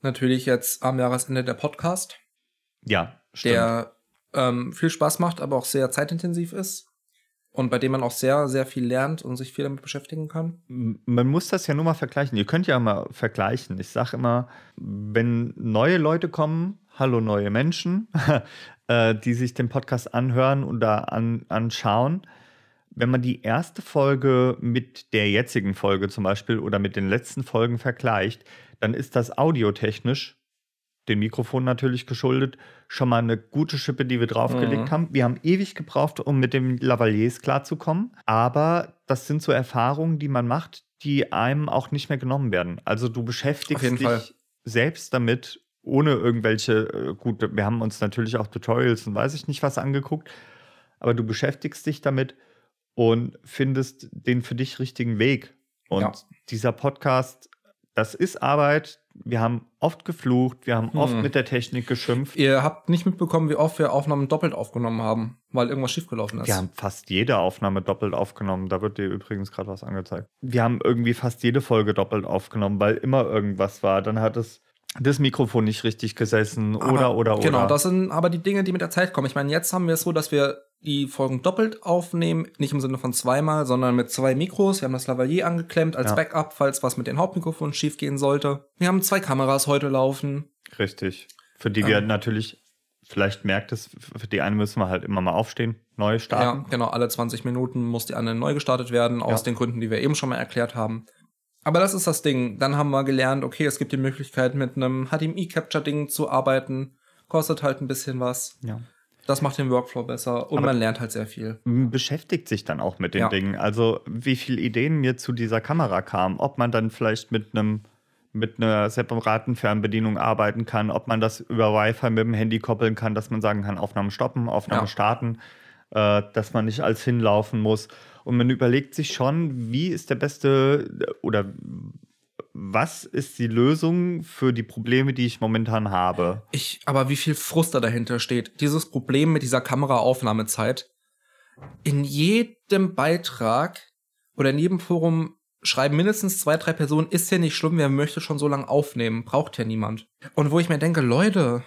Natürlich jetzt am Jahresende der Podcast, ja stimmt. der ähm, viel Spaß macht, aber auch sehr zeitintensiv ist. Und bei dem man auch sehr, sehr viel lernt und sich viel damit beschäftigen kann. Man muss das ja nur mal vergleichen. Ihr könnt ja mal vergleichen. Ich sage immer, wenn neue Leute kommen, hallo neue Menschen, äh, die sich den Podcast anhören da an, anschauen. Wenn man die erste Folge mit der jetzigen Folge zum Beispiel oder mit den letzten Folgen vergleicht, dann ist das audiotechnisch, dem Mikrofon natürlich geschuldet, schon mal eine gute Schippe, die wir draufgelegt Mhm. haben. Wir haben ewig gebraucht, um mit dem Lavaliers klarzukommen. Aber das sind so Erfahrungen, die man macht, die einem auch nicht mehr genommen werden. Also du beschäftigst dich Fall. selbst damit, ohne irgendwelche, äh, gut, wir haben uns natürlich auch Tutorials und weiß ich nicht was angeguckt, aber du beschäftigst dich damit und findest den für dich richtigen Weg. Und Ja. dieser Podcast, das ist Arbeit. Wir haben oft geflucht, wir haben oft Hm. mit der Technik geschimpft. Ihr habt nicht mitbekommen, wie oft wir Aufnahmen doppelt aufgenommen haben, weil irgendwas schiefgelaufen ist. Wir haben fast jede Aufnahme doppelt aufgenommen. Da wird dir übrigens gerade was angezeigt. Wir haben irgendwie fast jede Folge doppelt aufgenommen, weil immer irgendwas war. Dann hat es das Mikrofon nicht richtig gesessen oder, Aber- oder, oder. Genau, das sind aber die Dinge, die mit der Zeit kommen. Ich meine, jetzt haben wir es so, dass wir die Folgen doppelt aufnehmen, nicht im Sinne von zweimal, sondern mit zwei Mikros. Wir haben das Lavalier angeklemmt als Ja. Backup, falls was mit den Hauptmikrofonen schief gehen sollte. Wir haben zwei Kameras heute laufen. Richtig. Für die wir Ähm. natürlich, vielleicht merkt es, für die einen müssen wir halt immer mal aufstehen, neu starten. Ja, genau, alle 20 Minuten muss die andere neu gestartet werden, aus Ja. den Gründen, die wir eben schon mal erklärt haben. Aber das ist das Ding. Dann haben wir gelernt, okay, es gibt die Möglichkeit, mit einem HDMI-Capture-Ding zu arbeiten. Kostet halt ein bisschen was. Ja. Das macht den Workflow besser und Aber- man lernt halt sehr viel. Beschäftigt sich dann auch mit den Ja. Dingen. Also wie viele Ideen mir zu dieser Kamera kamen, ob man dann vielleicht mit einem mit einer separaten Fernbedienung arbeiten kann, ob man das über Wi-Fi mit dem Handy koppeln kann, dass man sagen kann, Aufnahme stoppen, Aufnahme Ja. starten, äh, dass man nicht als hinlaufen muss. Und man überlegt sich schon, wie ist der beste oder was ist die Lösung für die Probleme, die ich momentan habe. Ich, aber wie viel Frust da dahinter steht. Dieses Problem mit dieser Kameraaufnahmezeit. In jedem Beitrag oder in jedem Forum schreiben mindestens zwei, drei Personen, ist ja nicht schlimm, wer möchte schon so lange aufnehmen, braucht ja niemand. Und wo ich mir denke, Leute,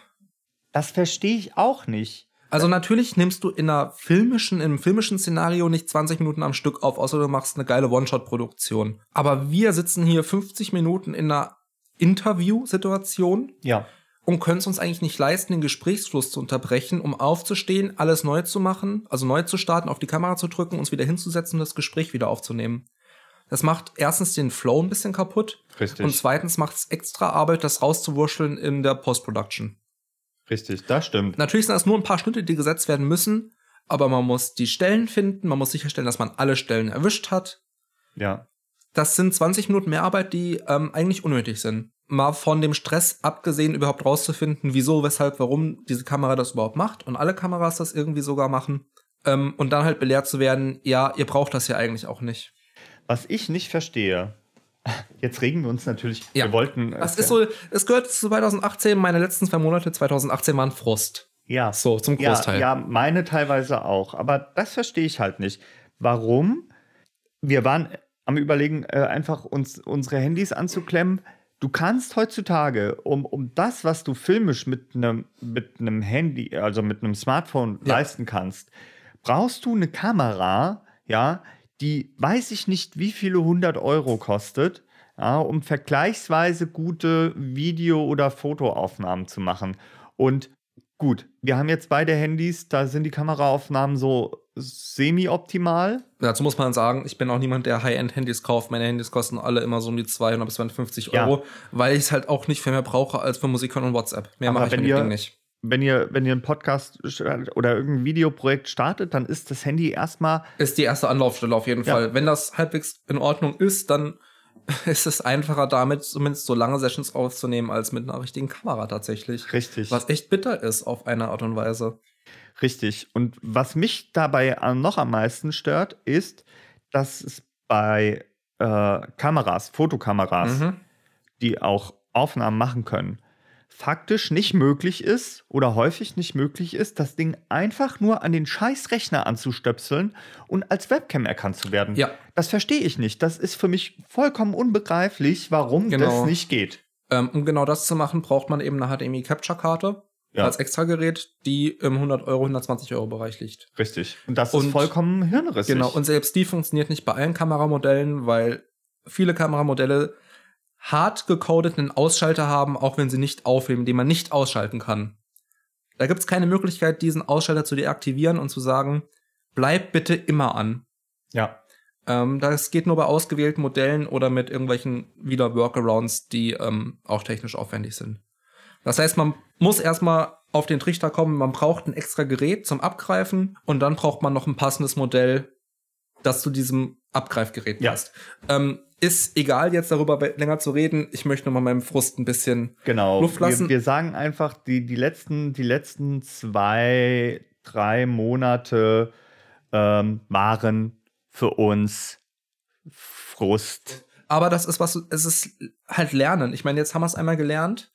Das verstehe ich auch nicht. Also natürlich nimmst du in einer filmischen, im filmischen Szenario nicht 20 Minuten am Stück auf, außer du machst eine geile One-Shot-Produktion. Aber wir sitzen hier 50 Minuten in einer Interview-Situation Ja. und können es uns eigentlich nicht leisten, den Gesprächsfluss zu unterbrechen, um aufzustehen, alles neu zu machen, also neu zu starten, auf die Kamera zu drücken, uns wieder hinzusetzen und das Gespräch wieder aufzunehmen. Das macht erstens den Flow ein bisschen kaputt Richtig. und zweitens macht es extra Arbeit, das rauszuwurschteln in der Post-Production. Richtig, das stimmt. Natürlich sind das nur ein paar Schnitte, die gesetzt werden müssen, aber man muss die Stellen finden, man muss sicherstellen, dass man alle Stellen erwischt hat. Ja. Das sind 20 Minuten mehr Arbeit, die ähm, eigentlich unnötig sind. Mal von dem Stress abgesehen, überhaupt rauszufinden, wieso, weshalb, warum diese Kamera das überhaupt macht und alle Kameras das irgendwie sogar machen. Ähm, und dann halt belehrt zu werden, ja, ihr braucht das ja eigentlich auch nicht. Was ich nicht verstehe, jetzt regen wir uns natürlich, Ja. wir wollten. Das äh, ist so, es gehört zu 2018, meine letzten zwei Monate 2018 waren Frust. Ja, So, zum ja, Großteil. ja, meine teilweise auch. Aber das verstehe ich halt nicht. Warum? Wir waren am Überlegen, äh, einfach uns unsere Handys anzuklemmen. Du kannst heutzutage, um, um das, was du filmisch mit einem mit Handy, also mit einem Smartphone Ja. leisten kannst, brauchst du eine Kamera, ja, die weiß ich nicht, wie viele hundert Euro kostet, ja, um vergleichsweise gute Video- oder Fotoaufnahmen zu machen. Und gut, wir haben jetzt beide Handys, da sind die Kameraaufnahmen so semi-optimal. Dazu muss man sagen, ich bin auch niemand, der High-End-Handys kauft. Meine Handys kosten alle immer so um die 200 bis 250 Ja. Euro, weil ich es halt auch nicht für mehr brauche als für Musik und WhatsApp. Mehr mache ich mit dem Ding nicht. Wenn ihr, wenn ihr einen Podcast oder irgendein Videoprojekt startet, dann ist das Handy erstmal Ist die erste Anlaufstelle auf jeden Ja. Fall. Wenn das halbwegs in Ordnung ist, dann ist es einfacher damit, zumindest so lange Sessions aufzunehmen, als mit einer richtigen Kamera tatsächlich. richtig. Was echt bitter ist auf eine Art und Weise. Richtig. Und was mich dabei noch am meisten stört, ist, dass es bei äh, Kameras, Fotokameras, Mhm. die auch Aufnahmen machen können, faktisch nicht möglich ist oder häufig nicht möglich ist, das Ding einfach nur an den Scheißrechner anzustöpseln und als Webcam erkannt zu werden. Ja. Das verstehe ich nicht. Das ist für mich vollkommen unbegreiflich, warum Genau. das nicht geht. Ähm, um genau das zu machen, braucht man eben eine HDMI-Capture-Karte Ja. als Extragerät, die im 100 Euro, 120 Euro Bereich liegt. Richtig. Und das Und- ist vollkommen hirnrissig. Genau, und selbst die funktioniert nicht bei allen Kameramodellen, weil viele Kameramodelle hart gecodeten Ausschalter haben, auch wenn sie nicht aufnehmen, den man nicht ausschalten kann. Da gibt es keine Möglichkeit, diesen Ausschalter zu deaktivieren und zu sagen, bleib bitte immer an. Ja. Ähm, das geht nur bei ausgewählten Modellen oder mit irgendwelchen wieder Workarounds, die ähm, auch technisch aufwendig sind. Das heißt, man muss erstmal auf den Trichter kommen, man braucht ein extra Gerät zum Abgreifen und dann braucht man noch ein passendes Modell, das zu diesem Abgreifgerät passt. Ja. Ähm, ist egal, jetzt darüber länger zu reden. Ich möchte nur mal meinem Frust ein bisschen genau. Luft lassen. Wir, wir sagen einfach, die, die, letzten, die letzten zwei, drei Monate ähm, waren für uns Frust. Aber das ist was, es ist halt Lernen. Ich meine, jetzt haben wir es einmal gelernt.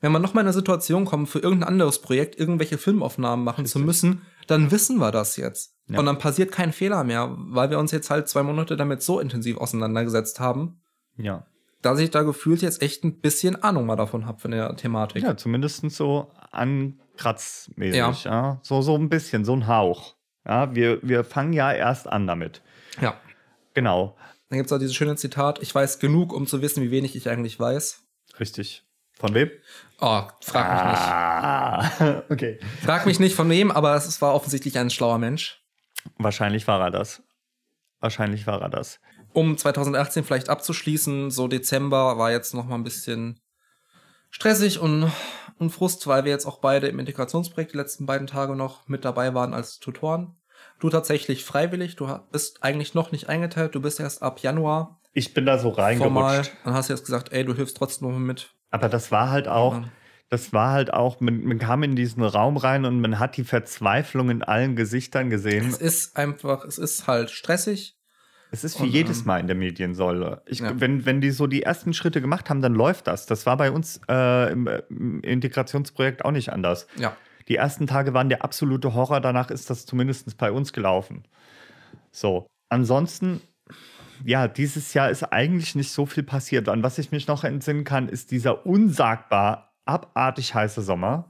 Wenn man nochmal in eine Situation kommt, für irgendein anderes Projekt irgendwelche Filmaufnahmen machen Richtig. zu müssen, dann wissen wir das jetzt. Ja. Und dann passiert kein Fehler mehr, weil wir uns jetzt halt zwei Monate damit so intensiv auseinandergesetzt haben. Ja. Dass ich da gefühlt jetzt echt ein bisschen Ahnung mal davon habe von der Thematik. Ja, zumindest so ankratzmäßig. Ja. ja. So, so ein bisschen, so ein Hauch. Ja, wir, wir fangen ja erst an damit. Ja. Genau. Dann gibt es auch dieses schöne Zitat: Ich weiß genug, um zu wissen, wie wenig ich eigentlich weiß. Richtig. Von wem? Oh, frag mich ah, nicht. okay. Frag mich nicht von wem, aber es war offensichtlich ein schlauer Mensch. Wahrscheinlich war er das. Wahrscheinlich war er das. Um 2018 vielleicht abzuschließen, so Dezember war jetzt noch mal ein bisschen stressig und, und Frust, weil wir jetzt auch beide im Integrationsprojekt die letzten beiden Tage noch mit dabei waren als Tutoren. Du tatsächlich freiwillig, du bist eigentlich noch nicht eingeteilt, du bist erst ab Januar. Ich bin da so reingerutscht. Formal, dann hast du jetzt gesagt, ey, du hilfst trotzdem noch mit. Aber das war halt auch, ja das war halt auch, man, man, kam in diesen Raum rein und man hat die Verzweiflung in allen Gesichtern gesehen. Es ist einfach, es ist halt stressig. Es ist wie und, jedes ähm, Mal in der Mediensäule. Ich, ja. wenn, wenn die so die ersten Schritte gemacht haben, dann läuft das. Das war bei uns äh, im, im, Integrationsprojekt auch nicht anders. Ja. Die ersten Tage waren der absolute Horror, danach ist das zumindest bei uns gelaufen. So. Ansonsten, ja, dieses Jahr ist eigentlich nicht so viel passiert. An was ich mich noch entsinnen kann, ist dieser unsagbar abartig heiße Sommer.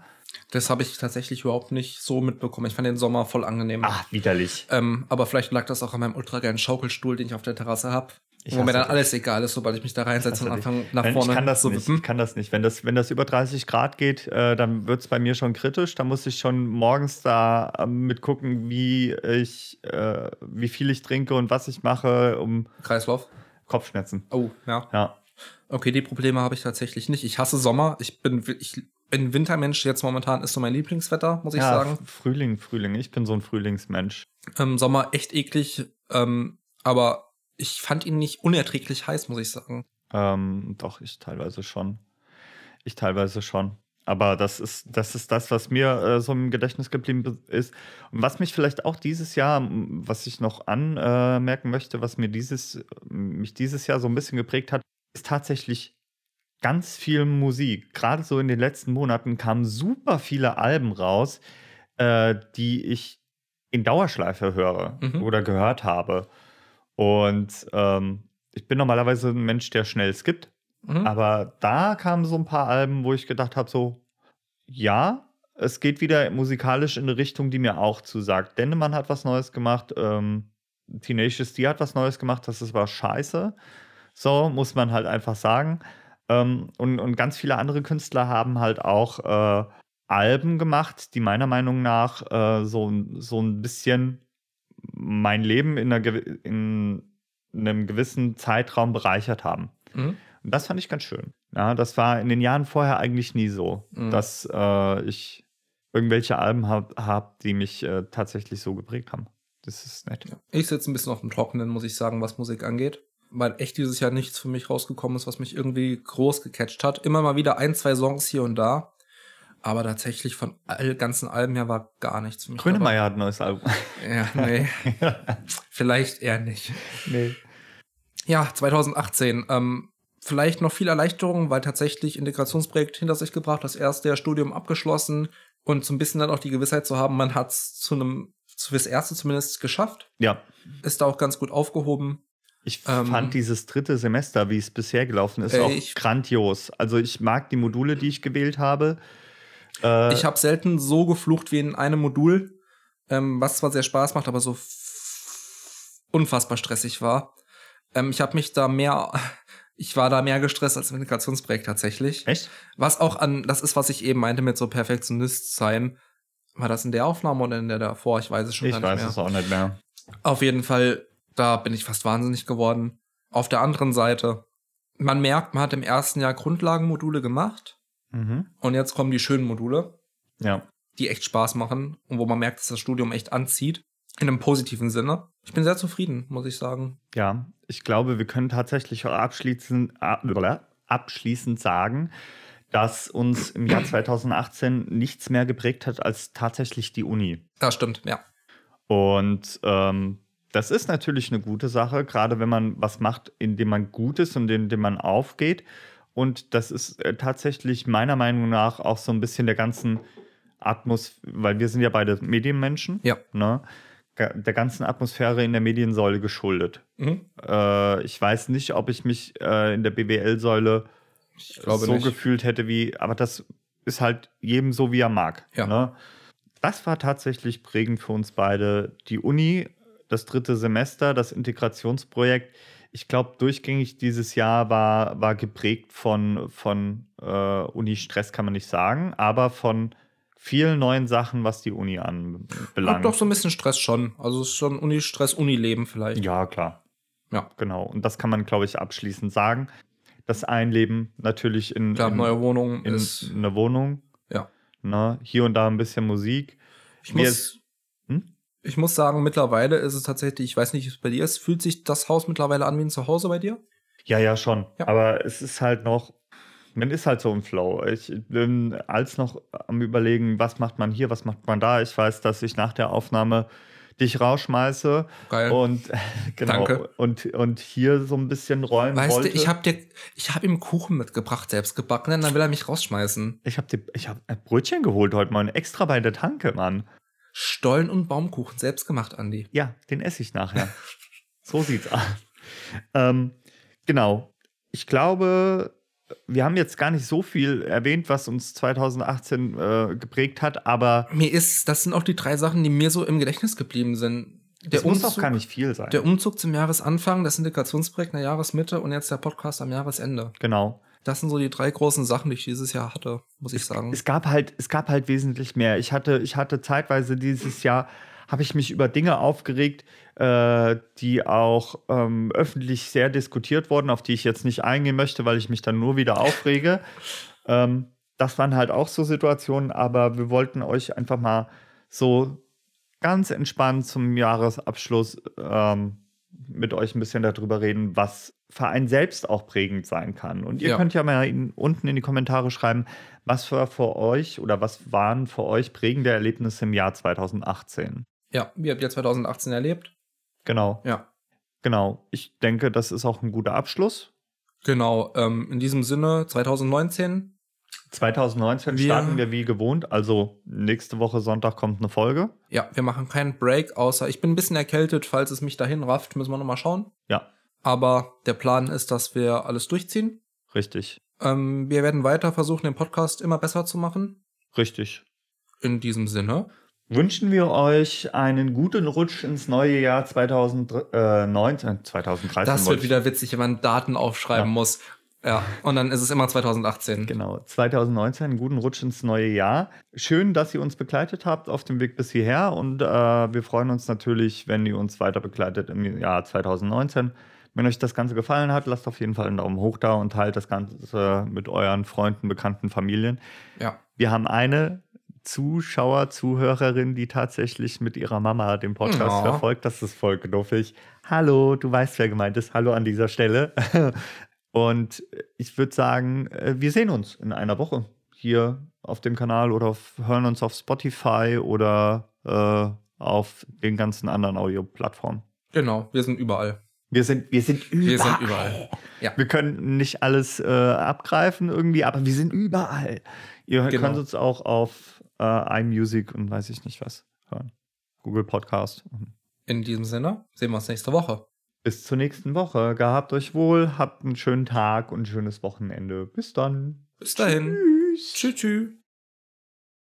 Das habe ich tatsächlich überhaupt nicht so mitbekommen. Ich fand den Sommer voll angenehm. Ach, widerlich. Ähm, aber vielleicht lag das auch an meinem ultra geilen Schaukelstuhl, den ich auf der Terrasse habe. Wo mir dann dich. alles egal ist, sobald ich mich da reinsetze und anfange nach Wenn, vorne ich kann das zu nicht. Ich kann das nicht. Wenn das, wenn das über 30 Grad geht, äh, dann wird es bei mir schon kritisch. Da muss ich schon morgens da äh, mitgucken, wie ich, äh, wie viel ich trinke und was ich mache, um Kreislauf. Kopfschmerzen. Oh, ja. Ja. Okay, die Probleme habe ich tatsächlich nicht. Ich hasse Sommer. Ich bin, ich bin Wintermensch. Jetzt momentan ist so mein Lieblingswetter, muss ich ja, sagen. Frühling, Frühling. Ich bin so ein Frühlingsmensch. Ähm, Sommer echt eklig. Ähm, aber ich fand ihn nicht unerträglich heiß, muss ich sagen. Ähm, doch, ich teilweise schon. Ich teilweise schon. Aber das ist, das ist das, was mir äh, so im Gedächtnis geblieben ist. Und was mich vielleicht auch dieses Jahr, was ich noch anmerken möchte, was mir dieses, mich dieses Jahr so ein bisschen geprägt hat, ist tatsächlich ganz viel Musik. Gerade so in den letzten Monaten kamen super viele Alben raus, äh, die ich in Dauerschleife höre mhm. oder gehört habe. Und ähm, ich bin normalerweise ein Mensch, der schnell skippt. Mhm. Aber da kamen so ein paar Alben, wo ich gedacht habe, so, ja, es geht wieder musikalisch in eine Richtung, die mir auch zusagt. Dennemann hat was Neues gemacht, ähm, Tenacious D hat was Neues gemacht, das war scheiße. So muss man halt einfach sagen. Ähm, und, und ganz viele andere Künstler haben halt auch äh, Alben gemacht, die meiner Meinung nach äh, so, so ein bisschen mein Leben in, einer, in einem gewissen Zeitraum bereichert haben. Mhm. Und das fand ich ganz schön. Ja, das war in den Jahren vorher eigentlich nie so, mhm. dass äh, ich irgendwelche Alben habe, hab, die mich äh, tatsächlich so geprägt haben. Das ist nett. Ich sitze ein bisschen auf dem Trockenen, muss ich sagen, was Musik angeht weil echt dieses Jahr nichts für mich rausgekommen ist, was mich irgendwie groß gecatcht hat. Immer mal wieder ein, zwei Songs hier und da. Aber tatsächlich von all ganzen Alben her war gar nichts für mich. Grönemeyer hat ein neues Album. Ja, nee. vielleicht eher nicht. Nee. Ja, 2018. Ähm, vielleicht noch viel Erleichterung, weil tatsächlich Integrationsprojekt hinter sich gebracht, das erste Studium abgeschlossen und so ein bisschen dann auch die Gewissheit zu haben, man hat es zu einem, fürs erste zumindest geschafft. Ja. Ist da auch ganz gut aufgehoben. Ich ähm, fand dieses dritte Semester, wie es bisher gelaufen ist, äh, auch grandios. Also ich mag die Module, die ich gewählt habe. Äh, ich habe selten so geflucht wie in einem Modul, ähm, was zwar sehr Spaß macht, aber so unfassbar stressig war. Ähm, ich habe mich da mehr Ich war da mehr gestresst als im Integrationsprojekt tatsächlich. Echt? Was auch an, das ist, was ich eben meinte mit so Perfektionist sein. War das in der Aufnahme oder in der davor? Ich weiß es schon Ich gar nicht weiß mehr. es auch nicht mehr. Auf jeden Fall, da bin ich fast wahnsinnig geworden. Auf der anderen Seite, man merkt, man hat im ersten Jahr Grundlagenmodule gemacht Mhm. und jetzt kommen die schönen Module, Ja. die echt Spaß machen und wo man merkt, dass das Studium echt anzieht. In einem positiven Sinne. Ich bin sehr zufrieden, muss ich sagen. Ja, ich glaube, wir können tatsächlich auch abschließend, ab- abschließend sagen, dass uns im Jahr 2018 nichts mehr geprägt hat als tatsächlich die Uni. Das stimmt, ja. Und ähm, das ist natürlich eine gute Sache, gerade wenn man was macht, in dem man gut ist und in dem man aufgeht. Und das ist äh, tatsächlich meiner Meinung nach auch so ein bisschen der ganzen Atmosphäre, weil wir sind ja beide Medienmenschen, Ja. ne? Der ganzen Atmosphäre in der Mediensäule geschuldet. Mhm. Äh, ich weiß nicht, ob ich mich äh, in der BWL-Säule so nicht. gefühlt hätte wie, aber das ist halt jedem so, wie er mag. Ja. Ne? Das war tatsächlich prägend für uns beide. Die Uni, das dritte Semester, das Integrationsprojekt. Ich glaube, durchgängig dieses Jahr war, war geprägt von, von äh, Uni-Stress, kann man nicht sagen, aber von vielen neuen Sachen, was die Uni anbelangt. doch so ein bisschen Stress schon. Also es ist schon Uni-Stress, Uni-Leben vielleicht. Ja, klar. Ja. Genau. Und das kann man, glaube ich, abschließend sagen. Das Einleben natürlich in, Klar, in, neue Wohnung in ist. einer Wohnung. Ja. Ne? Hier und da ein bisschen Musik. Ich Mir muss? Ich muss sagen, mittlerweile ist es tatsächlich, ich weiß nicht, wie es bei dir ist, fühlt sich das Haus mittlerweile an wie ein Zuhause bei dir? Ja, ja, schon. Ja. Aber es ist halt noch, man ist halt so im Flow. Ich bin als noch am Überlegen, was macht man hier, was macht man da. Ich weiß, dass ich nach der Aufnahme dich rausschmeiße Geil. und genau Danke. und und hier so ein bisschen räumen weißt wollte. du, ich habe dir, ich habe ihm Kuchen mitgebracht, selbst gebacken, dann will er mich rausschmeißen. ich habe ich habe ein Brötchen geholt heute mal extra bei der Tanke, Mann. Stollen und Baumkuchen, selbst gemacht, Andi. Ja, den esse ich nachher. so sieht's aus. Ähm, genau. Ich glaube, wir haben jetzt gar nicht so viel erwähnt, was uns 2018 äh, geprägt hat, aber Mir ist, das sind auch die drei Sachen, die mir so im Gedächtnis geblieben sind. Der es muss auch Umzug- gar nicht viel sein. Der Umzug zum Jahresanfang, das Integrationsprojekt in der Jahresmitte und jetzt der Podcast am Jahresende. genau. Das sind so die drei großen Sachen, die ich dieses Jahr hatte, muss ich sagen. Es gab halt, es gab halt wesentlich mehr. Ich hatte, ich hatte zeitweise dieses Jahr, habe ich mich über Dinge aufgeregt, äh, die auch ähm, öffentlich sehr diskutiert wurden, auf die ich jetzt nicht eingehen möchte, weil ich mich dann nur wieder aufrege. ähm, das waren halt auch so Situationen, aber wir wollten euch einfach mal so ganz entspannt zum Jahresabschluss ähm, mit euch ein bisschen darüber reden, was für einen selbst auch prägend sein kann. Und ihr Ja. könnt ja mal in, unten in die Kommentare schreiben, was war für euch oder was waren für euch prägende Erlebnisse im Jahr 2018. ja, wie habt ihr 2018 erlebt? Genau, Ja. genau. Ich denke, das ist auch ein guter Abschluss. Genau, ähm, in diesem Sinne, 2019, 2019 Wir- starten wir wie gewohnt, also nächste Woche Sonntag kommt eine Folge. ja, wir machen keinen Break, außer ich bin ein bisschen erkältet, falls es mich dahin rafft, müssen wir nochmal schauen. Ja, Aber der Plan ist, dass wir alles durchziehen. richtig, Ähm, wir werden weiter versuchen, den Podcast immer besser zu machen. richtig. In diesem Sinne. Wünschen wir euch einen guten Rutsch ins neue Jahr 2019, 2013. Das wollte wird wieder witzig, wenn man Daten aufschreiben Ja. muss. Ja, und dann ist es immer 2018. Genau, 2019, einen guten Rutsch ins neue Jahr. Schön, dass ihr uns begleitet habt auf dem Weg bis hierher und äh, wir freuen uns natürlich, wenn ihr uns weiter begleitet im Jahr 2019. Wenn euch das Ganze gefallen hat, lasst auf jeden Fall einen Daumen hoch da und teilt das Ganze mit euren Freunden, Bekannten, Familien. Ja. Wir haben eine Zuschauer, Zuhörerin, die tatsächlich mit ihrer Mama den Podcast Oh. verfolgt. Das ist voll knuffig. Hallo, du weißt, wer gemeint ist. Hallo an dieser Stelle. Und ich würde sagen, äh, wir sehen uns in einer Woche hier auf dem Kanal oder auf, hören uns auf Spotify oder äh, auf den ganzen anderen Audioplattformen. Genau, wir sind überall. Wir sind, wir sind überall. Wir sind überall. Ja. Wir können nicht alles äh, abgreifen irgendwie, aber wir sind überall. Ihr Genau. könnt uns auch auf äh, iMusic und weiß ich nicht was hören. Google Podcast. In diesem Sinne, sehen wir uns nächste Woche. Bis zur nächsten Woche. Gehabt euch wohl, habt einen schönen Tag und ein schönes Wochenende. Bis dann. Bis dahin. Tschüss. Tschüss. tschüss.